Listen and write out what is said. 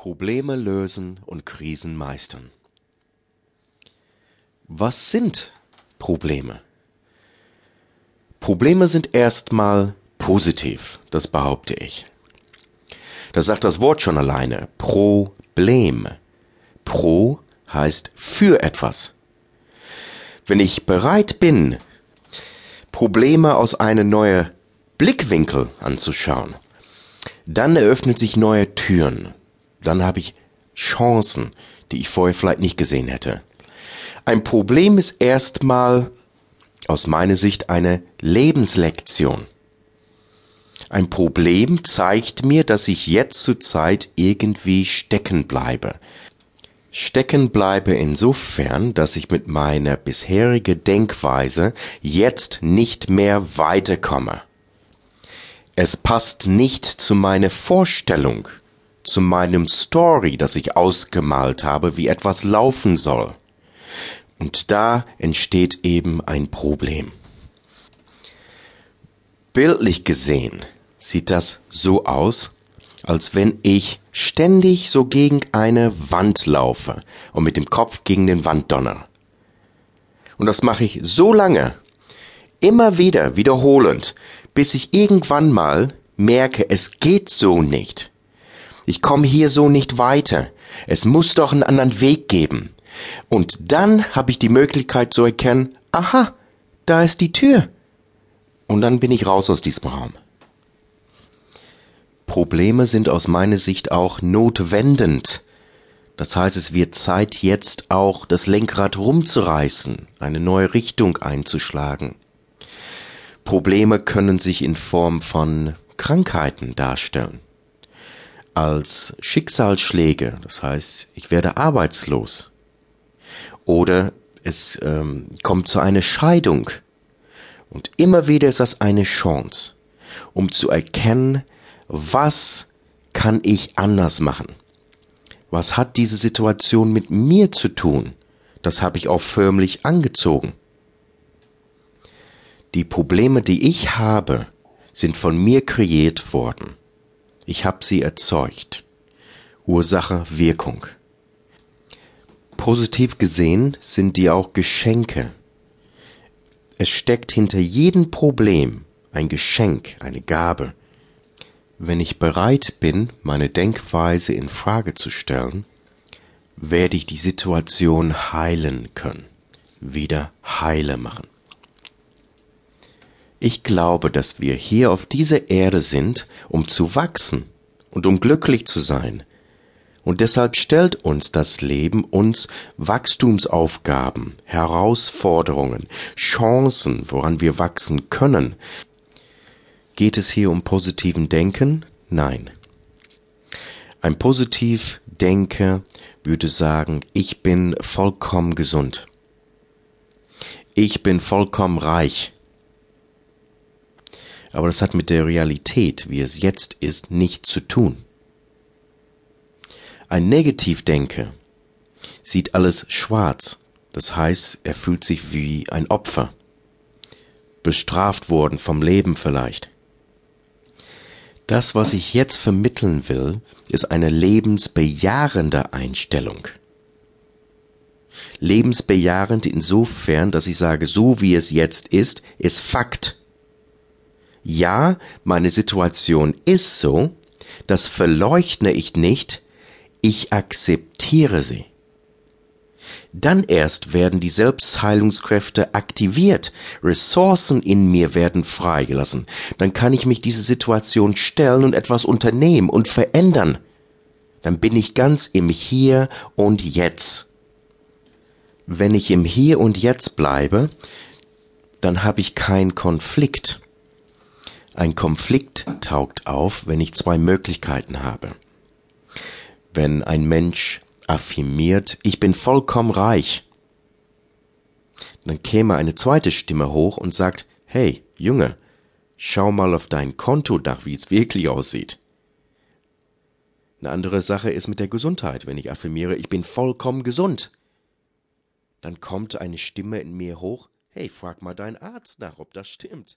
Probleme lösen und Krisen meistern. Was sind Probleme? Probleme sind erstmal positiv, das behaupte ich. Das sagt das Wort schon alleine. Problem. Pro heißt für etwas. Wenn ich bereit bin, Probleme aus einem neuen Blickwinkel anzuschauen, dann eröffnen sich neue Türen. Dann habe ich Chancen, die ich vorher vielleicht nicht gesehen hätte. Ein Problem ist erstmal aus meiner Sicht eine Lebenslektion. Ein Problem zeigt mir, dass ich jetzt zur Zeit irgendwie stecken bleibe. Stecken bleibe insofern, dass ich mit meiner bisherigen Denkweise jetzt nicht mehr weiterkomme. Es passt nicht zu meiner Vorstellung, zu meinem Story, das ich ausgemalt habe, wie etwas laufen soll. Und da entsteht eben ein Problem. Bildlich gesehen sieht das so aus, als wenn ich ständig so gegen eine Wand laufe und mit dem Kopf gegen den Wand donner. Und das mache ich so lange, immer wieder wiederholend, bis ich irgendwann mal merke, es geht so nicht. Ich komme hier so nicht weiter. Es muss doch einen anderen Weg geben. Und dann habe ich die Möglichkeit zu erkennen, aha, da ist die Tür. Und dann bin ich raus aus diesem Raum. Probleme sind aus meiner Sicht auch notwendend. Das heißt, es wird Zeit jetzt auch das Lenkrad rumzureißen, eine neue Richtung einzuschlagen. Probleme können sich in Form von Krankheiten darstellen. Als Schicksalsschläge, das heißt, ich werde arbeitslos, oder es ähm, kommt zu einer Scheidung. Und immer wieder ist das eine Chance, um zu erkennen, was kann ich anders machen? Was hat diese Situation mit mir zu tun? Das habe ich auch förmlich angezogen. Die Probleme, die ich habe, sind von mir kreiert worden. Ich habe sie erzeugt. Ursache, Wirkung. Positiv gesehen sind die auch Geschenke. Es steckt hinter jedem Problem ein Geschenk, eine Gabe. Wenn ich bereit bin, meine Denkweise in Frage zu stellen, werde ich die Situation heilen können, wieder heile machen. Ich glaube, dass wir hier auf dieser Erde sind, um zu wachsen und um glücklich zu sein, und deshalb stellt uns das Leben uns Wachstumsaufgaben, Herausforderungen, Chancen, woran wir wachsen können. Geht es hier um positiven Denken? Nein. Ein positiv Denker würde sagen, ich bin vollkommen gesund. Ich bin vollkommen reich. Aber das hat mit der Realität, wie es jetzt ist, nichts zu tun. Ein Negativdenker sieht alles schwarz, das heißt, er fühlt sich wie ein Opfer, bestraft worden vom Leben vielleicht. Das, was ich jetzt vermitteln will, ist eine lebensbejahende Einstellung. Lebensbejahend insofern, dass ich sage, so wie es jetzt ist, ist Fakt. Ja, meine Situation ist so, das verleugne ich nicht, ich akzeptiere sie. Dann erst werden die Selbstheilungskräfte aktiviert, Ressourcen in mir werden freigelassen. Dann kann ich mich diese Situation stellen und etwas unternehmen und verändern. Dann bin ich ganz im Hier und Jetzt. Wenn ich im Hier und Jetzt bleibe, dann habe ich keinen Konflikt. Ein Konflikt taugt auf, wenn ich zwei Möglichkeiten habe wenn ein Mensch affirmiert, ich bin vollkommen reich, dann käme eine zweite Stimme hoch und sagt, hey, Junge, schau mal auf dein Konto nach, wie es wirklich aussieht. Eine andere Sache ist mit der Gesundheit. Wenn ich affirmiere, ich bin vollkommen gesund, dann kommt eine Stimme in mir hoch, hey, frag mal deinen Arzt nach, ob das stimmt.